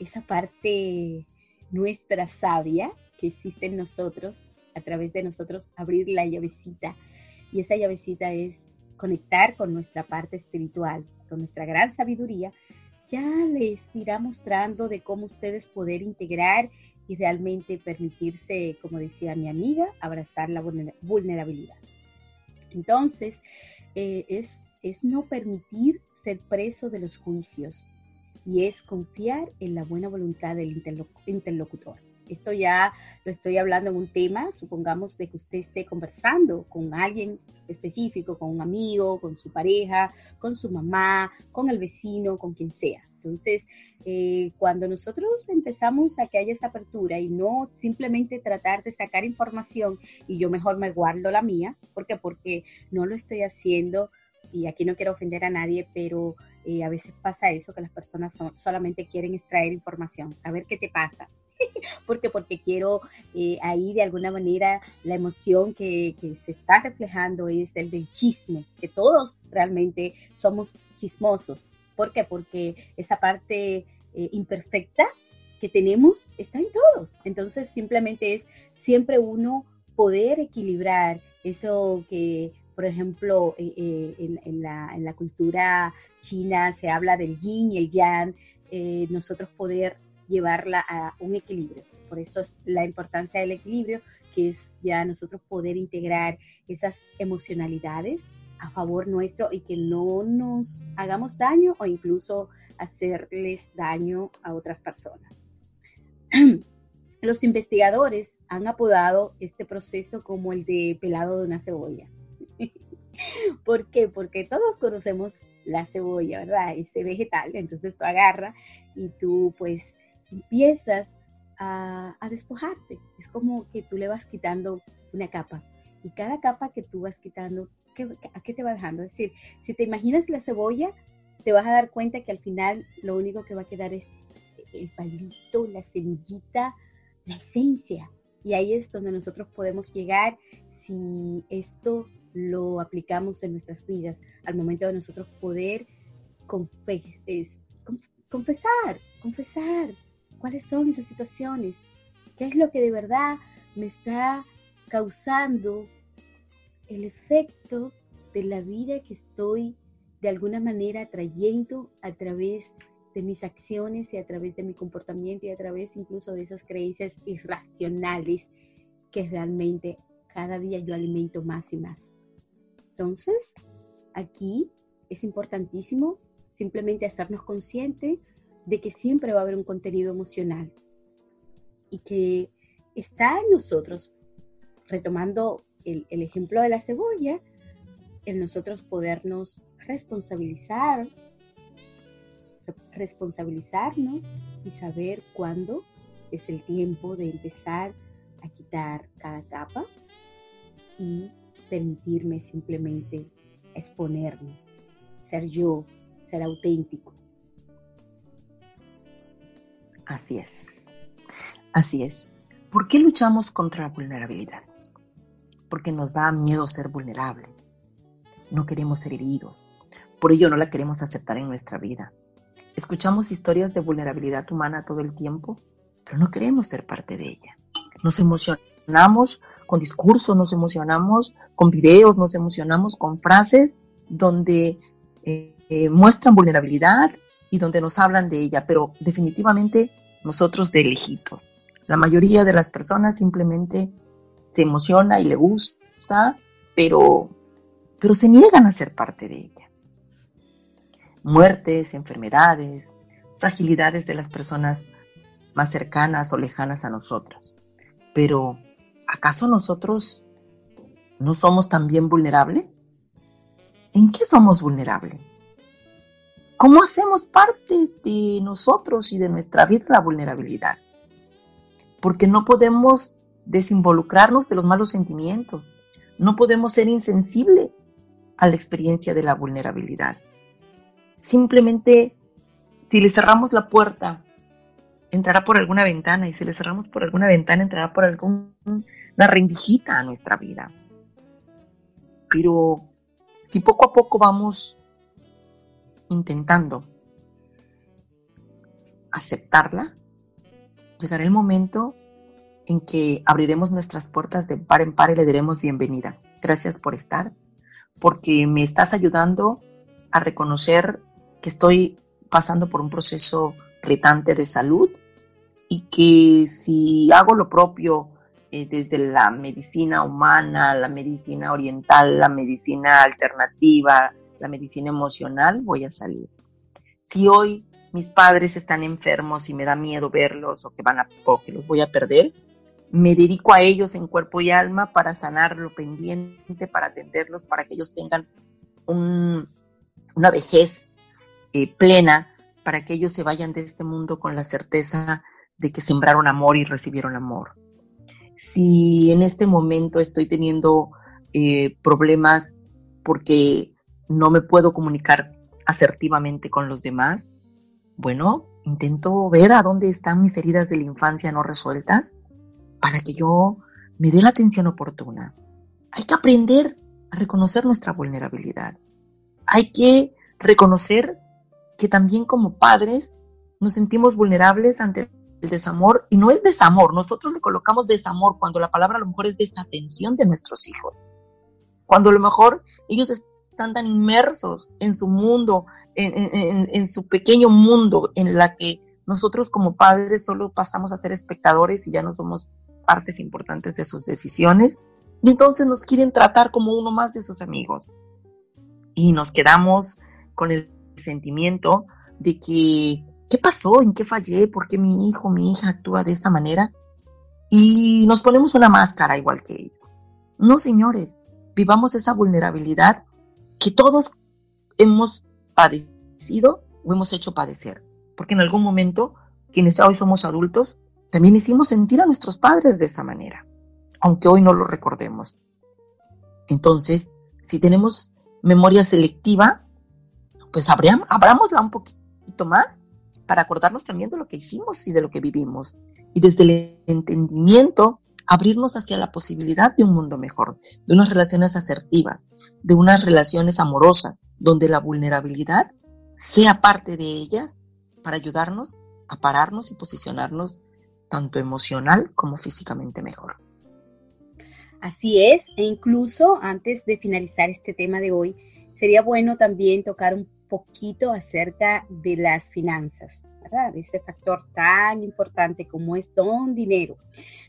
Speaker 2: esa parte nuestra sabia que existe en nosotros, a través de nosotros abrir la llavecita. Y esa llavecita es conectar con nuestra parte espiritual, con nuestra gran sabiduría, ya les irá mostrando de cómo ustedes poder integrar y realmente permitirse, como decía mi amiga, abrazar la vulnerabilidad. Entonces, eh, es, es no permitir ser preso de los juicios y es confiar en la buena voluntad del interlocutor. Esto ya lo estoy hablando en un tema, supongamos de que usted esté conversando con alguien específico, con un amigo, con su pareja, con su mamá, con el vecino, con quien sea. Entonces, eh, cuando nosotros empezamos a que haya esa apertura y no simplemente tratar de sacar información y yo mejor me guardo la mía, ¿por qué? Porque no lo estoy haciendo y aquí no quiero ofender a nadie, pero eh, a veces pasa eso, que las personas solamente quieren extraer información, saber qué te pasa, *laughs* porque porque quiero eh, ahí de alguna manera la emoción que, se está reflejando es el del chisme, que todos realmente somos chismosos. ¿Por qué? Porque esa parte eh, imperfecta que tenemos está en todos. Entonces simplemente es siempre uno poder equilibrar eso que, por ejemplo, eh, la, en, la, cultura china se habla del yin y el yang, nosotros poder llevarla a un equilibrio. Por eso es la importancia del equilibrio, que es ya nosotros poder integrar esas emocionalidades a favor nuestro y que no nos hagamos daño o incluso hacerles daño a otras personas. *clears throat* Los investigadores han apodado este proceso como el de pelado de una cebolla. *laughs* ¿Por qué? Porque todos conocemos la cebolla, ¿verdad? Ese vegetal, entonces tú agarras y tú pues empiezas a, despojarte. Es como que tú le vas quitando una capa Y cada capa que tú vas quitando, ¿a qué te va dejando? Es decir, si te imaginas la cebolla, te vas a dar cuenta que al final lo único que va a quedar es el palito, la semillita, la esencia. Y ahí es donde nosotros podemos llegar si esto lo aplicamos en nuestras vidas, al momento de nosotros poder confesar, confesar cuáles son esas situaciones, qué es lo que de verdad me está causando el efecto de la vida que estoy de alguna manera trayendo a través de mis acciones y a través de mi comportamiento y a través incluso de esas creencias irracionales que realmente cada día yo alimento más y más. Entonces, aquí es importantísimo simplemente hacernos conscientes de que siempre va a haber un contenido emocional y que está en nosotros, retomando el, el ejemplo de la cebolla, en nosotros podernos responsabilizar, responsabilizarnos y saber cuándo es el tiempo de empezar a quitar cada capa y permitirme simplemente exponerme, ser yo, ser auténtico.
Speaker 3: Así es, así es. ¿Por qué luchamos contra la vulnerabilidad? Porque nos da miedo ser vulnerables. No queremos ser heridos. Por ello no la queremos aceptar en nuestra vida. Escuchamos historias de vulnerabilidad humana todo el tiempo, pero no queremos ser parte de ella. Nos emocionamos con discursos, nos emocionamos con videos, nos emocionamos con frases donde eh, eh, muestran vulnerabilidad y donde nos hablan de ella, pero definitivamente nosotros de lejitos. La mayoría de las personas simplemente se emociona y le gusta, pero, pero se niegan a ser parte de ella. Muertes, enfermedades, fragilidades de las personas más cercanas o lejanas a nosotros. Pero ¿acaso nosotros no somos también vulnerables? ¿En qué somos vulnerables? ¿Cómo hacemos parte de nosotros y de nuestra vida la vulnerabilidad? Porque no podemos desinvolucrarnos de los malos sentimientos. No podemos ser insensibles a la experiencia de la vulnerabilidad. Simplemente, si le cerramos la puerta, entrará por alguna ventana y si le cerramos por alguna ventana, entrará por algún la rendijita a nuestra vida. Pero si poco a poco vamos intentando aceptarla, llegará el momento en que abriremos nuestras puertas de par en par y le diremos bienvenida. Gracias por estar, porque me estás ayudando a reconocer que estoy pasando por un proceso retante de salud y que si hago lo propio eh, desde la medicina humana, la medicina oriental, la medicina alternativa, la medicina emocional, voy a salir. Si hoy mis padres están enfermos y me da miedo verlos o que van a o que los voy a perder, me dedico a ellos en cuerpo y alma para sanar lo pendiente, para atenderlos, para que ellos tengan una vejez eh, plena, para que ellos se vayan de este mundo con la certeza de que sembraron amor y recibieron amor si en este momento estoy teniendo eh, problemas porque no me puedo comunicar asertivamente con los demás, bueno, intento ver a dónde están mis heridas de la infancia no resueltas para que yo me dé la atención oportuna. Hay que aprender a reconocer nuestra vulnerabilidad. Hay que reconocer que también como padres nos sentimos vulnerables ante el desamor, y no es desamor, nosotros le colocamos desamor cuando la palabra a lo mejor es desatención de nuestros hijos. Cuando a lo mejor ellos están tan inmersos en su mundo, en, su pequeño mundo, en la que nosotros como padres solo pasamos a ser espectadores y ya no somos partes importantes de sus decisiones. Y entonces nos quieren tratar como uno más de sus amigos. Y nos quedamos con el sentimiento de que ¿qué pasó? ¿En qué fallé? ¿Por qué mi hijo, mi hija actúa de esta manera? Y nos ponemos una máscara igual que ellos. No, señores, vivamos esa vulnerabilidad que todos hemos padecido o hemos hecho padecer. Porque en algún momento, quienes hoy somos adultos, también hicimos sentir a nuestros padres de esa manera, aunque hoy no lo recordemos. Entonces, si tenemos memoria selectiva, pues abrámosla un poquito más para acordarnos también de lo que hicimos y de lo que vivimos. Y desde el entendimiento, abrirnos hacia la posibilidad de un mundo mejor, de unas relaciones asertivas, de unas relaciones amorosas, donde la vulnerabilidad sea parte de ellas para ayudarnos a pararnos y posicionarnos tanto emocional como físicamente mejor.
Speaker 2: Así es, e incluso antes de finalizar este tema de hoy, sería bueno también tocar un poquito acerca de las finanzas, ¿verdad? De ese factor tan importante como es don dinero.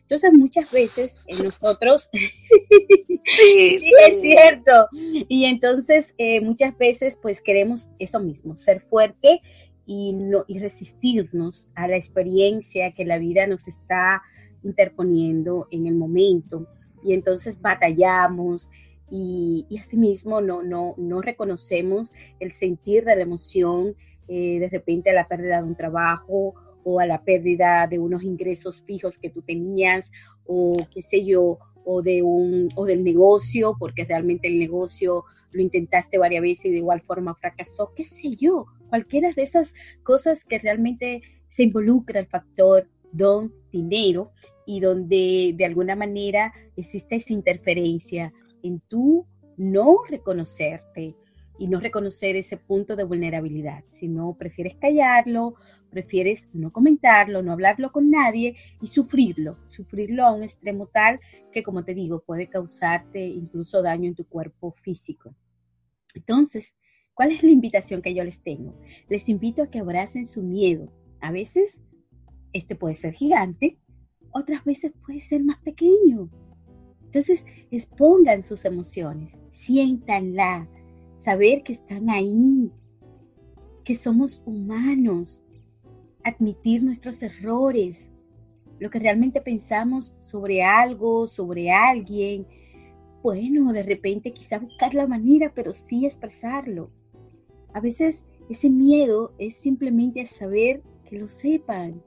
Speaker 2: Entonces, muchas veces en nosotros, *laughs* sí, es cierto, y entonces eh, muchas veces pues queremos eso mismo, ser fuerte y, no, y resistirnos a la experiencia que la vida nos está interponiendo en el momento y entonces batallamos y, y asimismo no, no, no reconocemos el sentir de la emoción eh, de repente a la pérdida de un trabajo o a la pérdida de unos ingresos fijos que tú tenías o qué sé yo, o, de un, o del negocio, porque realmente el negocio lo intentaste varias veces y de igual forma fracasó, qué sé yo, cualquiera de esas cosas que realmente se involucra el factor don dinero y donde de alguna manera existe esa interferencia en tú no reconocerte y no reconocer ese punto de vulnerabilidad, sino prefieres callarlo, prefieres no comentarlo, no hablarlo con nadie y sufrirlo, sufrirlo a un extremo tal que, como te digo, puede causarte incluso daño en tu cuerpo físico. Entonces, ¿cuál es la invitación que yo les tengo? Les invito a que abracen su miedo. A veces, este puede ser gigante, otras veces puede ser más pequeño. Entonces, expongan sus emociones, siéntanla, saber que están ahí, que somos humanos, admitir nuestros errores, lo que realmente pensamos sobre algo, sobre alguien. Bueno, de repente quizá buscar la manera, pero sí expresarlo. A veces ese miedo es simplemente saber que lo sepan,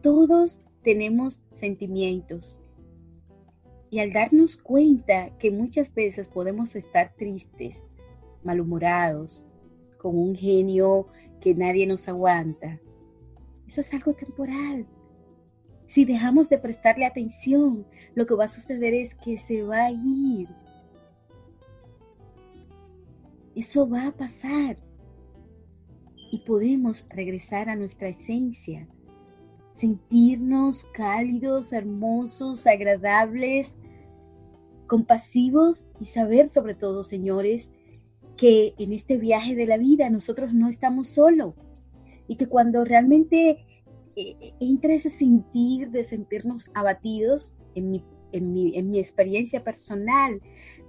Speaker 2: todos tenemos sentimientos. Y al darnos cuenta que muchas veces podemos estar tristes, malhumorados, con un genio que nadie nos aguanta, eso es algo temporal. Si dejamos de prestarle atención, lo que va a suceder es que se va a ir. Eso va a pasar. Y podemos regresar a nuestra esencia, sentirnos cálidos, hermosos, agradables, compasivos y saber sobre todo, señores, que en este viaje de la vida nosotros no estamos solos y que cuando realmente eh, entra ese sentir de sentirnos abatidos, en mi, en, mi, en mi experiencia personal,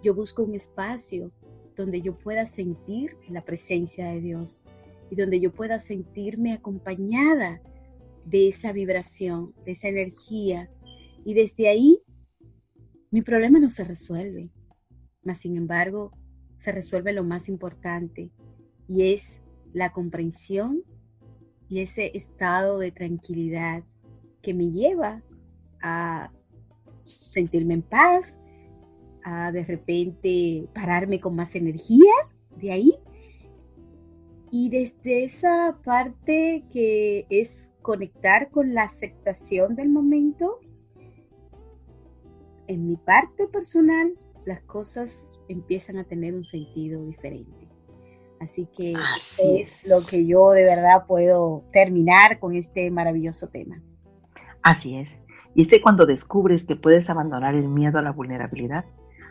Speaker 2: yo busco un espacio donde yo pueda sentir la presencia de Dios y donde yo pueda sentirme acompañada de esa vibración, de esa energía. Y desde ahí mi problema no se resuelve, mas sin embargo se resuelve lo más importante y es la comprensión y ese estado de tranquilidad que me lleva a sentirme en paz, a de repente pararme con más energía de ahí. Y desde esa parte que es conectar con la aceptación del momento, en mi parte personal, las cosas empiezan a tener un sentido diferente. Así que es lo que yo de verdad puedo terminar con este maravilloso tema.
Speaker 3: Así es. Y es cuando descubres que puedes abandonar el miedo a la vulnerabilidad,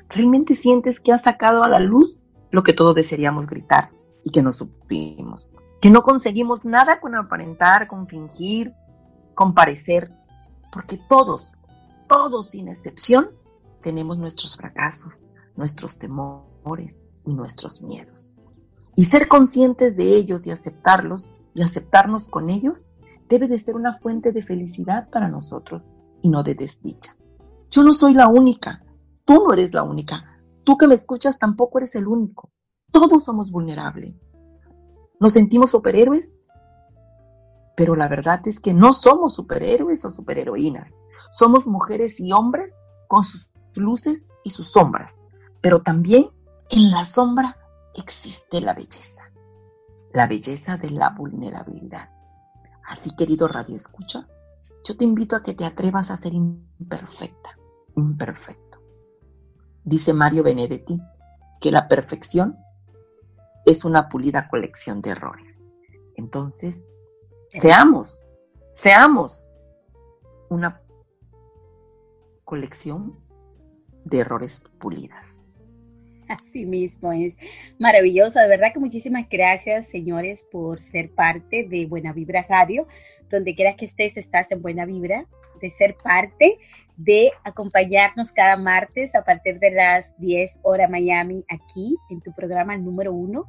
Speaker 3: realmente sientes que has sacado a la luz lo que todos desearíamos gritar y que no supimos que no conseguimos nada con aparentar, con fingir, con parecer, porque todos, todos sin excepción, tenemos nuestros fracasos, nuestros temores y nuestros miedos. Y ser conscientes de ellos y aceptarlos y aceptarnos con ellos debe de ser una fuente de felicidad para nosotros y no de desdicha. Yo no soy la única, tú no eres la única, tú que me escuchas tampoco eres el único. Todos somos vulnerables nos sentimos superhéroes, pero la verdad es que no somos superhéroes o superheroínas. Somos mujeres y hombres con sus luces y sus sombras, pero también en la sombra existe la belleza, la belleza de la vulnerabilidad. Así, querido Radio Escucha, yo te invito a que te atrevas a ser imperfecta, imperfecto. Dice Mario Benedetti que la perfección es una pulida colección de errores. Entonces, seamos, seamos una colección de errores pulidas.
Speaker 2: Así mismo es maravilloso. De verdad que muchísimas gracias, señores, por ser parte de Buena Vibra Radio. Donde quieras que estés, estás en Buena Vibra, de ser parte, de acompañarnos cada martes a partir de las 10 horas Miami, aquí en tu programa número uno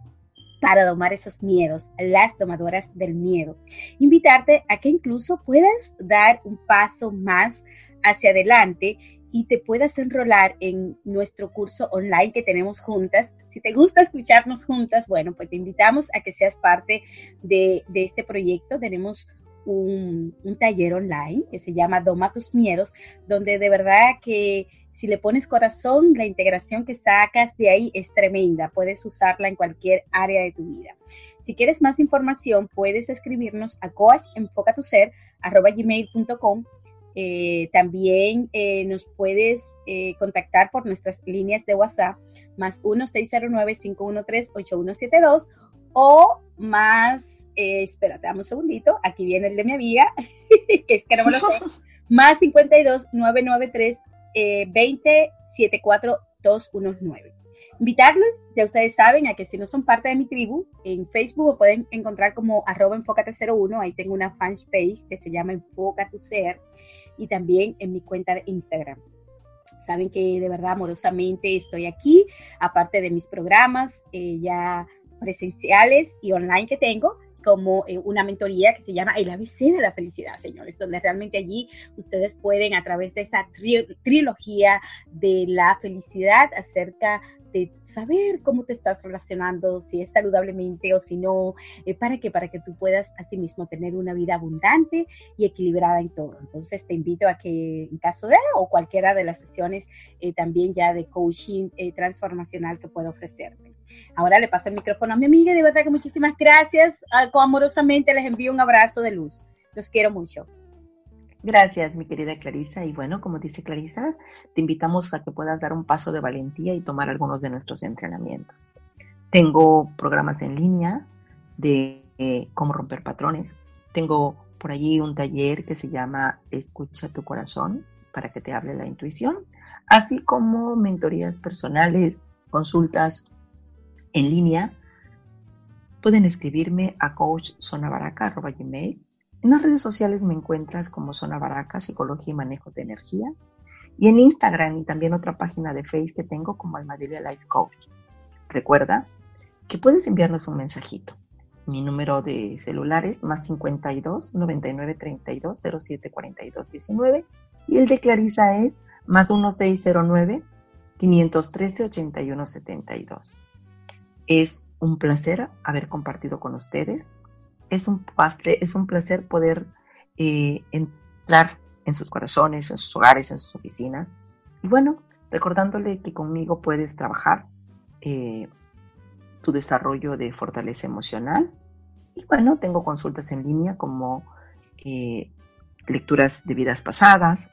Speaker 2: para domar esos miedos, las domadoras del miedo. Invitarte a que incluso puedas dar un paso más hacia adelante y te puedas enrolar en nuestro curso online que tenemos juntas. Si te gusta escucharnos juntas, bueno, pues te invitamos a que seas parte de, este proyecto. Tenemos un, taller online que se llama Doma tus miedos, donde de verdad que si le pones corazón, la integración que sacas de ahí es tremenda. Puedes usarla en cualquier área de tu vida. Si quieres más información, puedes escribirnos a coachenfocatuser.com eh, también eh, nos puedes eh, contactar por nuestras líneas de WhatsApp más 1-609-513-8172 o más, espérate, dame un segundito, aquí viene el de mi amiga, *laughs* que es que no me lo sé, *laughs* más 52 993 20 74 219. Invitarles, ya ustedes saben, a que si no son parte de mi tribu, en Facebook me pueden encontrar como arroba enfócate01, ahí tengo una fanpage que se llama Enfoca tu Ser y también en mi cuenta de Instagram. Saben que de verdad amorosamente estoy aquí, aparte de mis programas eh, ya presenciales y online que tengo, como eh, una mentoría que se llama El ABC de la felicidad, señores, donde realmente allí ustedes pueden a través de esa trilogía de la felicidad acerca de saber cómo te estás relacionando, si es saludablemente o si no, eh, para que para que tú puedas asimismo tener una vida abundante y equilibrada en todo. Entonces te invito a que en caso de o cualquiera de las sesiones eh, también ya de coaching transformacional que pueda ofrecerte. Ahora le paso el micrófono a mi amiga de verdad que muchísimas gracias. Ah, amorosamente les envío un abrazo de luz. Los quiero mucho.
Speaker 3: Gracias, mi querida Clarisa. Y bueno, como dice Clarisa, te invitamos a que puedas dar un paso de valentía y tomar algunos de nuestros entrenamientos. Tengo programas en línea de eh, cómo romper patrones. Tengo por allí un taller que se llama Escucha tu corazón para que te hable la intuición, así como mentorías personales, consultas en línea. Pueden escribirme a coachzonabaraca.gmail en las redes sociales me encuentras como Zona Baraca, Psicología y Manejo de Energía. Y en Instagram y también otra página de Facebook que tengo como Almadelia Life Coach. Recuerda que puedes enviarnos un mensajito. Mi número de celular es más 52 99 32 07 42 19 y el de Clarisa es más 1609 513 81 72. Es un placer haber compartido con ustedes es un, es un placer poder eh, entrar en sus corazones, en sus hogares, en sus oficinas. Y bueno, recordándole que conmigo puedes trabajar eh, tu desarrollo de fortaleza emocional. Y bueno, tengo consultas en línea como eh, lecturas de vidas pasadas,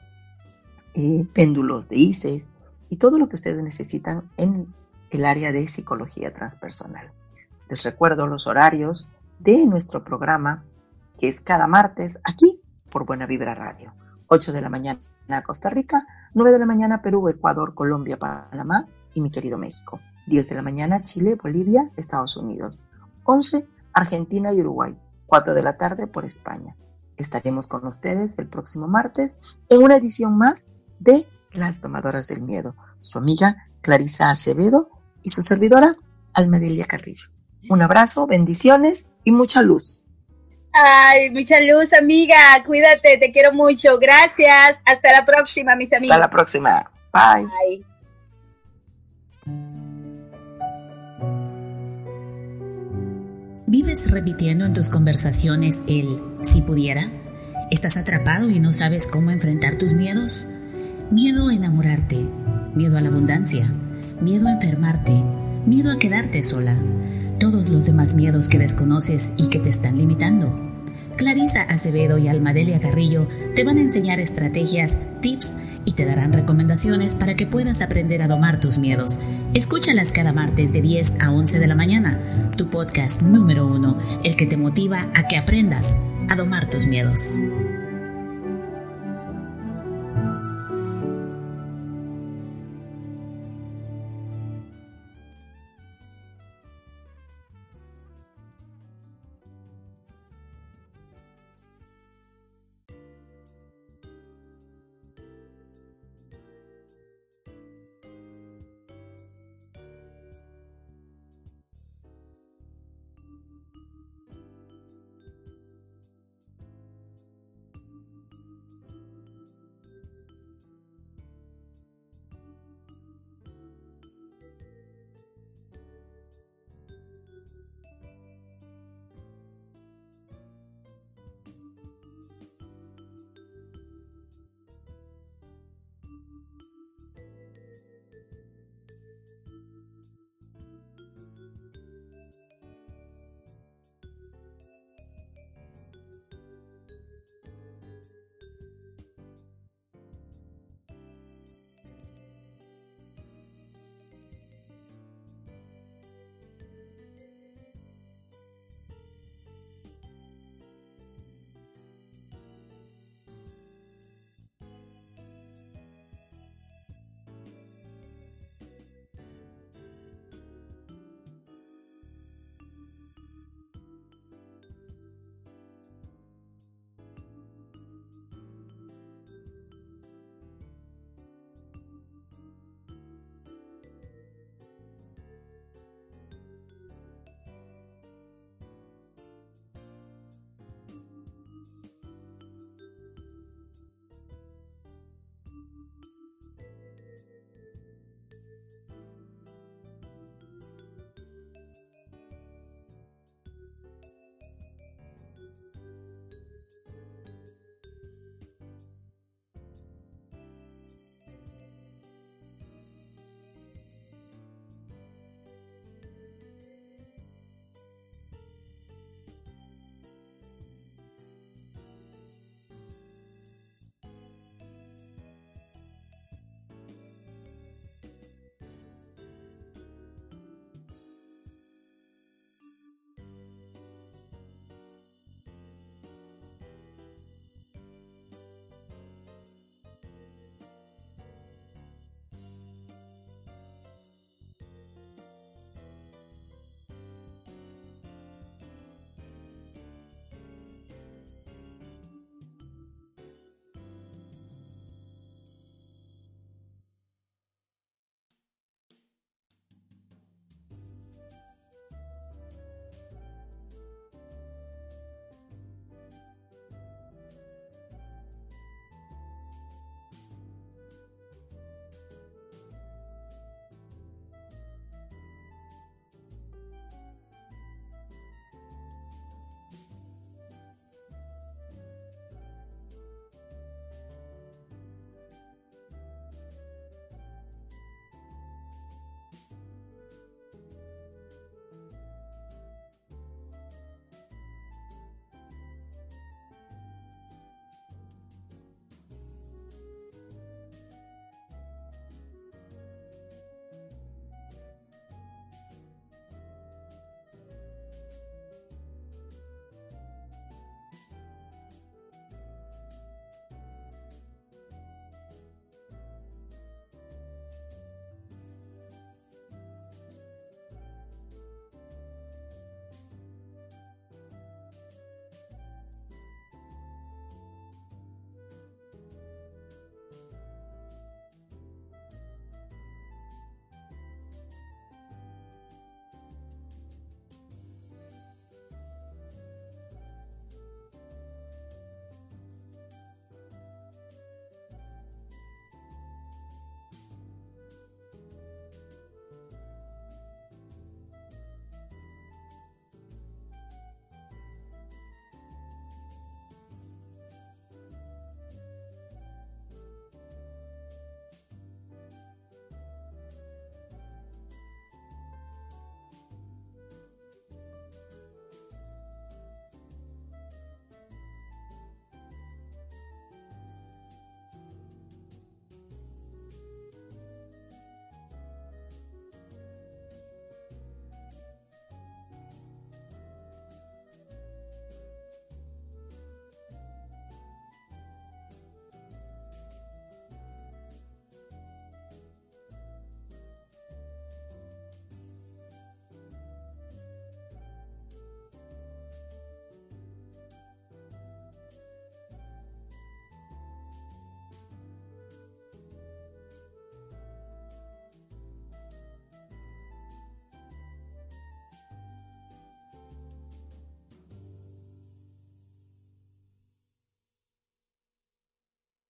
Speaker 3: péndulos de ICES y todo lo que ustedes necesitan en el área de psicología transpersonal. Les recuerdo los horarios de nuestro programa, que es cada martes aquí por Buena Vibra Radio. 8 de la mañana Costa Rica, 9 de la mañana Perú, Ecuador, Colombia, Panamá y mi querido México. 10 de la mañana Chile, Bolivia, Estados Unidos. 11 Argentina y Uruguay. 4 de la tarde por España. Estaremos con ustedes el próximo martes en una edición más de Las Tomadoras del Miedo. Su amiga Clarisa Acevedo y su servidora Almadelia Carrillo. Un abrazo, bendiciones y mucha luz.
Speaker 2: Ay, mucha luz, amiga. Cuídate, te quiero mucho. Gracias. Hasta la próxima, mis amigos.
Speaker 3: Hasta la próxima. Bye. Bye.
Speaker 1: ¿Vives repitiendo en tus conversaciones el si pudiera? ¿Estás atrapado y no sabes cómo enfrentar tus miedos? Miedo a enamorarte miedo a la abundancia, miedo a enfermarte, miedo a quedarte sola, todos los demás miedos que desconoces y que te están limitando. Clarisa Acevedo y Almadelia Carrillo te van a enseñar estrategias, tips y te darán recomendaciones para que puedas aprender a domar tus miedos. Escúchalas cada martes de 10 a 11 de la mañana, tu podcast número uno, el que te motiva a que aprendas a domar tus miedos.